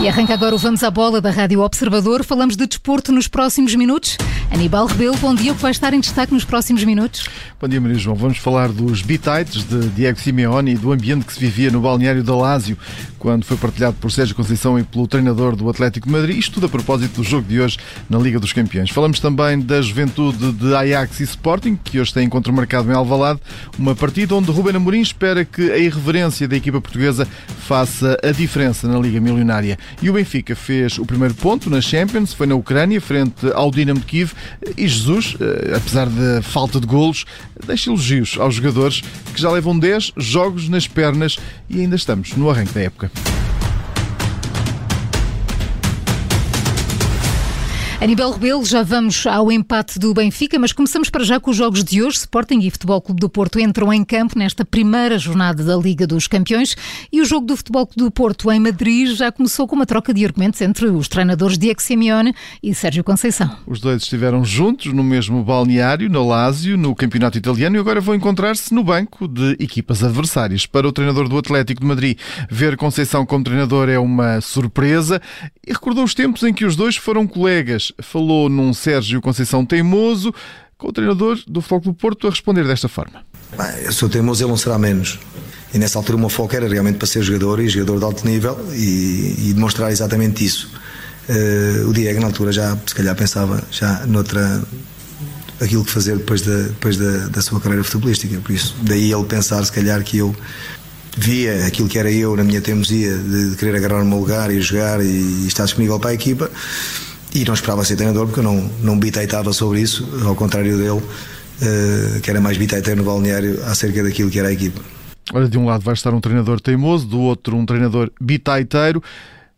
E arranca agora o Vamos à Bola da Rádio Observador. Falamos de desporto nos próximos minutos. Aníbal Rebelo, bom dia. O que vai estar em destaque nos próximos minutos? Bom dia, Maria João. Vamos falar dos bitites de Diego Simeone e do ambiente que se vivia no balneário da Lásio quando foi partilhado por Sérgio Conceição e pelo treinador do Atlético de Madrid. Isto tudo a propósito do jogo de hoje na Liga dos Campeões. Falamos também da juventude de Ajax e Sporting, que hoje tem encontro marcado em Alvalade. Uma partida onde Ruben Amorim espera que a irreverência da equipa portuguesa faça a diferença na Liga Milionária. E o Benfica fez o primeiro ponto na Champions, foi na Ucrânia, frente ao Dinamo de Kiev. E Jesus, eh, apesar da falta de golos, deixa elogios aos jogadores que já levam 10 jogos nas pernas e ainda estamos no arranque da época. Aníbal Rebelo, já vamos ao empate do Benfica, mas começamos para já com os jogos de hoje. Sporting e Futebol Clube do Porto entram em campo nesta primeira jornada da Liga dos Campeões e o jogo do Futebol Clube do Porto em Madrid já começou com uma troca de argumentos entre os treinadores Diego Simeone e Sérgio Conceição. Os dois estiveram juntos no mesmo balneário, no Lazio, no campeonato italiano e agora vão encontrar-se no banco de equipas adversárias. Para o treinador do Atlético de Madrid, ver Conceição como treinador é uma surpresa e recordou os tempos em que os dois foram colegas falou num Sérgio Conceição teimoso, com o treinador do Futebol do Porto a responder desta forma. Bem, eu sou teimoso, ele não será menos. E nessa altura o meu foco era realmente para ser jogador e jogador de alto nível e, e demonstrar exatamente isso. Uh, o Diego na altura já se calhar pensava já noutra aquilo que fazer depois da, depois da, da sua carreira futebolística, por isso daí ele pensar se calhar que eu via aquilo que era eu na minha teimosia de, querer agarrar o meu lugar e jogar e, e estar disponível para a equipa e não esperava ser treinador porque eu não, não bitaitava sobre isso, ao contrário dele, uh, que era mais bitaiteiro no balneário acerca daquilo que era a equipa. Olha, de um lado vai estar um treinador teimoso, do outro um treinador bitaiteiro,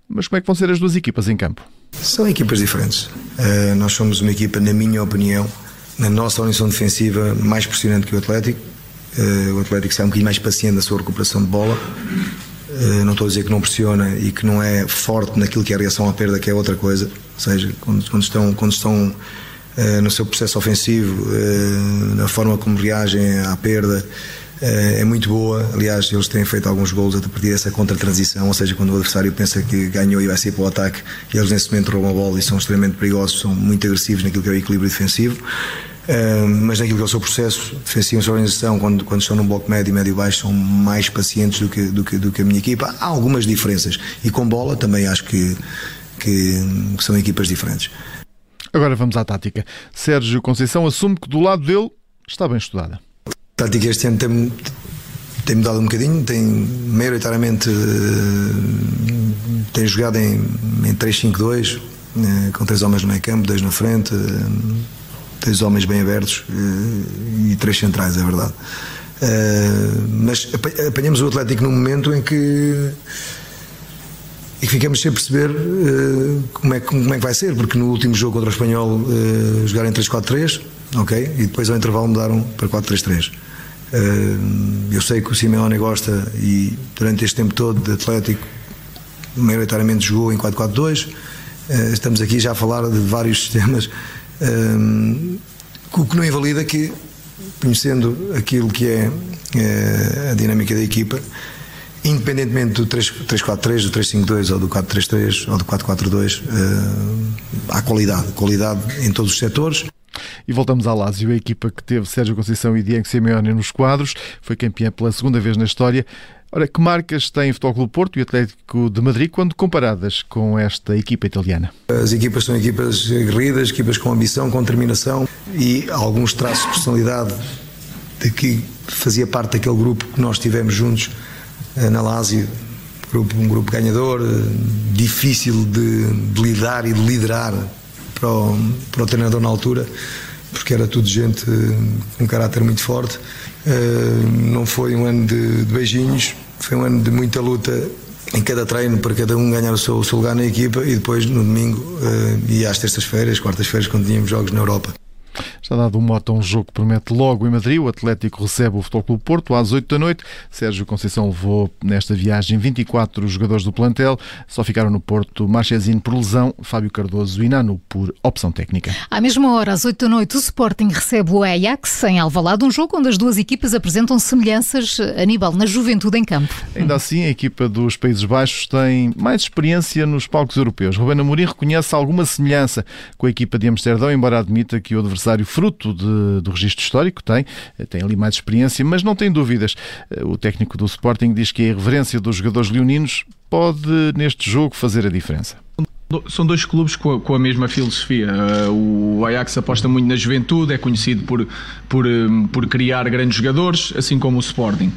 mas como é que vão ser as duas equipas em campo? São equipas diferentes. Uh, nós somos uma equipa, na minha opinião, na nossa organização defensiva, mais pressionante que o Atlético. Uh, o Atlético está um bocadinho mais paciente na sua recuperação de bola. Uh, não estou a dizer que não pressiona e que não é forte naquilo que é a reação à perda, que é outra coisa seja, quando, quando estão, quando estão uh, no seu processo ofensivo, uh, na forma como reagem à perda, uh, é muito boa. Aliás, eles têm feito alguns gols a partir dessa contra-transição, ou seja, quando o adversário pensa que ganhou e vai sair para o ataque, eles nesse momento roubam a bola e são extremamente perigosos, são muito agressivos naquilo que é o equilíbrio defensivo. Uh, mas naquilo que é o seu processo defensivo, a sua organização, quando, quando estão num bloco médio e médio-baixo, são mais pacientes do que, do, que, do que a minha equipa. Há algumas diferenças. E com bola também acho que que, que são equipas diferentes. Agora vamos à tática. Sérgio Conceição assume que do lado dele está bem estudada. A tática este ano tem, tem mudado um bocadinho, tem maioritariamente tem jogado em, em 3-5-2, eh, com três homens no meio campo, dois na frente, eh, três homens bem abertos eh, e três centrais, é verdade. Mas apanhamos o Atlético num momento em que e ficamos sem perceber uh, como, é, como é que vai ser, porque no último jogo contra o Espanhol uh, jogaram em 3-4-3, ok? E depois ao intervalo mudaram para 4-3-3. Uh, eh, eu sei que o Simeone gosta e durante este tempo todo de Atlético, maioritariamente jogou em 4-4-2. Uh, estamos aqui já a falar de vários sistemas, o que não invalida que, conhecendo aquilo que é a dinâmica da equipa, Independentemente do 3-4-3, do 3-5-2 ou do 4-3-3 ou do 4-4-2, uh, eh, há qualidade, qualidade em todos os setores. E voltamos à Lazio, a equipa que teve Sérgio Conceição e Diego Simeone nos quadros, foi campeã pela segunda vez na história. Ora, que marcas tem o Futebol Clube Porto e o Atlético de Madrid quando comparadas com esta equipa italiana? As equipas são equipas aguerridas, equipas com ambição, com determinação e alguns traços de personalidade de que fazia parte daquele grupo que nós tivemos juntos eh, na Lazio, um grupo ganhador, eh, difícil de, de, lidar e de liderar para o, para o treinador na altura, porque era tudo gente eh, com um caráter muito forte. Não foi um ano de, de beijinhos, foi um ano de muita luta em cada treino para cada um ganhar o seu, o seu lugar na equipa e depois no domingo e às terças-feiras, quartas-feiras, quando tínhamos jogos na Europa. Está dado um moto a um jogo que promete logo em Madrid. O Atlético recebe o Futebol Clube Porto às 8 da noite. Sérgio Conceição levou nesta viagem 24 jogadores do plantel. Só ficaram no Porto Marchesino por lesão, Fábio Cardoso e Nano por opção técnica. À mesma hora, às 8 da noite, o Sporting recebe o Ajax em Alvalade, um jogo onde as duas equipas apresentam semelhanças, Aníbal, na juventude em campo. Ainda assim, a equipa dos Países Baixos tem mais experiência nos palcos europeus. Rubén Amorim reconhece alguma semelhança com a equipa de Amsterdão, embora admita que o adversário fruto de, do registro histórico tem, tem ali mais experiência, mas não tem dúvidas. O técnico do Sporting diz que a irreverência dos jogadores leoninos pode, neste jogo, fazer a diferença. São dois clubes com a, com a mesma filosofia. Uh, o Ajax aposta muito na juventude, é conhecido por, por, por criar grandes jogadores, assim como o Sporting.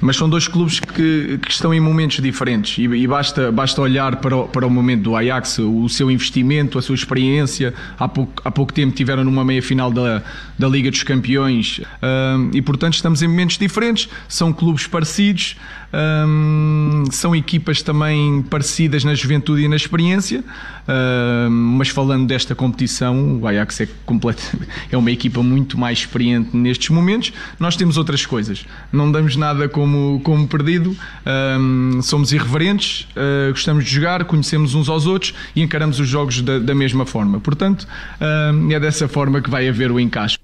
Mas são dois clubes que, que estão em momentos diferentes e, e, basta, basta olhar para o, para o momento do Ajax, o seu investimento, a sua experiência. Há pouco, há pouco tempo tiveram numa meia final da, da Liga dos Campeões e, portanto, estamos em momentos diferentes. São clubes parecidos, um, são equipas também parecidas na juventude e na experiência. Uh, mas falando desta competição, o Ajax é, completo, é uma equipa muito mais experiente nestes momentos. Nós temos outras coisas, não damos nada como, como perdido, uh, somos irreverentes, uh, gostamos de jogar, conhecemos uns aos outros e encaramos os jogos da, da mesma forma. Portanto, é dessa forma que vai haver o encaixe.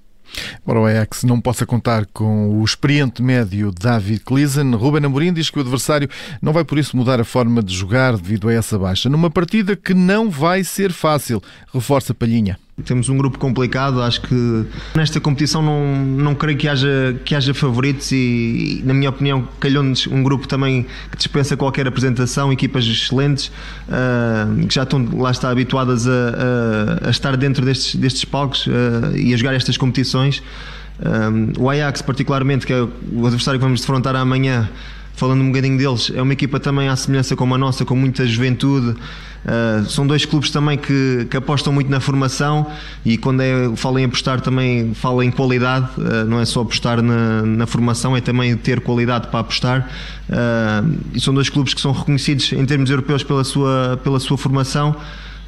Embora o Ajax não possa contar com o experiente médio David Klisen, Ruben Amorim diz que o adversário não vai por isso mudar a forma de jogar devido a essa baixa, numa partida que não vai ser fácil, reforça Palhinha. Temos um grupo complicado, acho que nesta competição não, não creio que haja, que haja favoritos e, na minha opinião, calhou-nos um grupo também que dispensa qualquer apresentação, equipas excelentes, uh, que já estão, lá está, habituadas a, a, a estar dentro destes, destes palcos uh, e a jogar estas competições. Um, o Ajax, particularmente, que é o adversário que vamos defrontar amanhã, falando um bocadinho deles, é uma equipa também à semelhança como a nossa, com muita juventude. Uh, são dois clubes também que, que, apostam muito na formação e quando é, falam em apostar também falam em qualidade, uh, não é só apostar na, na, formação, é também ter qualidade para apostar. Uh, e são dois clubes que são reconhecidos em termos europeus pela sua, pela sua formação.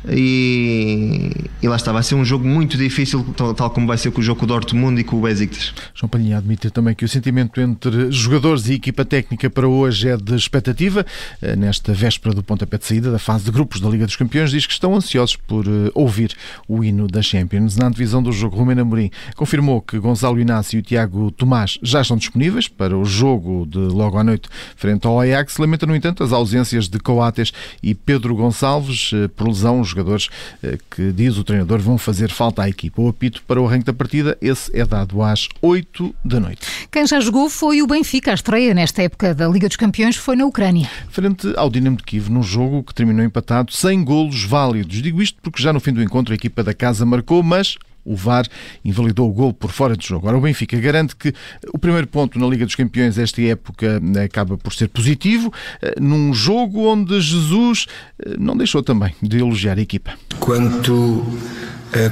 E, e, lá está, vai ser um jogo muito difícil, tal, tal, como vai ser com o jogo com o Dortmund e com o Besiktas. João Palhinha admite também que o sentimento entre jogadores e equipa técnica para hoje é de expectativa. Eh, nesta véspera do pontapé de saída da fase de grupos da Liga dos Campeões, diz que estão ansiosos por uh, ouvir o hino da Champions. Na antevisão do jogo, Romero Amorim confirmou que Gonçalo Inácio e Tiago Tomás já estão disponíveis para o jogo de logo à noite frente ao Ajax. Lamenta, no entanto, as ausências de Coates e Pedro Gonçalves uh, por lesão jogadores eh, que, diz o treinador, vão fazer falta à equipa. O apito para o arranque da partida, esse é dado às 8 da noite. Quem já jogou foi o Benfica. A estreia nesta época da Liga dos Campeões foi na Ucrânia. Frente ao Dinamo de Kiev, num jogo que terminou empatado, sem golos válidos. Digo isto porque já no fim do encontro a equipa da casa marcou, mas o VAR invalidou o gol por fora de jogo. Agora, o Benfica garante que o primeiro ponto na Liga dos Campeões esta época eh, acaba por ser positivo, eh, num jogo onde Jesus eh, não deixou também de elogiar a equipa. Quando tu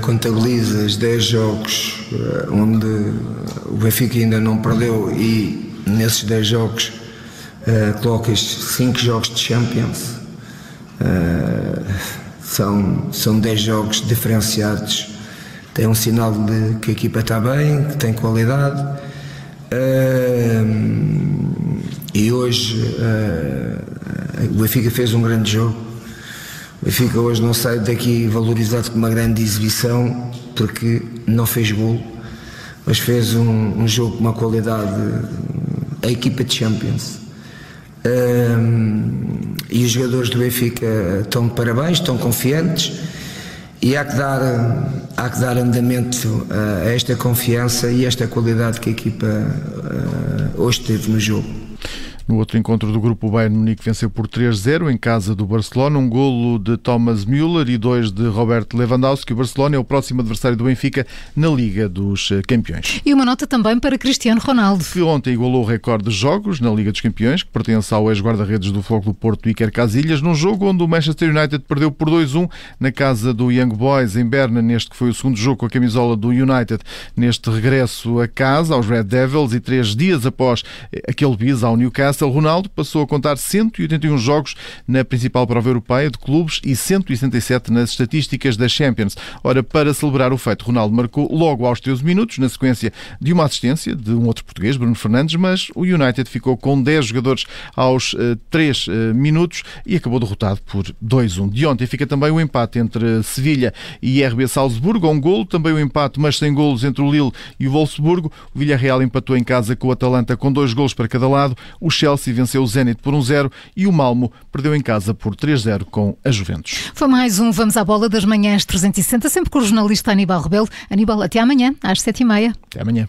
contabilizas 10 jogos onde o Benfica ainda não perdeu e nesses 10 jogos colocas 5 jogos de Champions, são, são 10 jogos diferenciados é um sinal de que a equipa está bem, que tem qualidade. Uh, e hoje uh, o Benfica fez um grande jogo. O Benfica hoje não sai daqui valorizado com uma grande exibição porque não fez gol, mas fez um, um jogo com uma qualidade. A equipa de Champions. E os jogadores do Benfica estão de parabéns, estão confiantes e há que dar, há que dar andamento a esta confiança e esta qualidade que a equipa eh, hoje teve no jogo. No outro encontro do grupo, o Bayern Munique venceu por 3-0 em casa do Barcelona, um golo de Thomas Müller e dois de Robert Lewandowski. O Barcelona é o próximo adversário do Benfica na Liga dos eh, Campeões. E uma nota também para Cristiano Ronaldo. Que ontem igualou o recorde de jogos na Liga dos Campeões, que pertence ao ex-guarda-redes do Fogo do Porto, Iker Casillas, num jogo onde o Manchester United perdeu por 2-1 na casa do Young Boys, em Berna, neste que foi o segundo jogo com a camisola do United, neste regresso a casa, aos Red Devils, e três dias após aquele bis ao Newcastle, Marcelo Ronaldo passou a contar 181 jogos na principal prova europeia de clubes e 167 nas estatísticas da Champions. Ora, para celebrar o feito, Ronaldo marcou logo aos 13 minutos, na sequência de uma assistência de um outro português, Bruno Fernandes, mas o United ficou com 10 jogadores aos uh, 3 uh, minutos e acabou derrotado por 2-1. De ontem fica também o empate entre Sevilha e RB Salzburgo, um golo, também o empate, mas sem golos entre o Lille e o Wolfsburgo. O Villarreal empatou em casa com o Atalanta com dois golos para cada lado. O Chelsea venceu o Zenit por 1-0 e o Malmo perdeu em casa por 3-0 com a Juventus. Foi mais um Vamos à Bola das Manhãs 360, sempre com o jornalista Aníbal Rebelo. Aníbal, até amanhã, às 7h30. Até amanhã.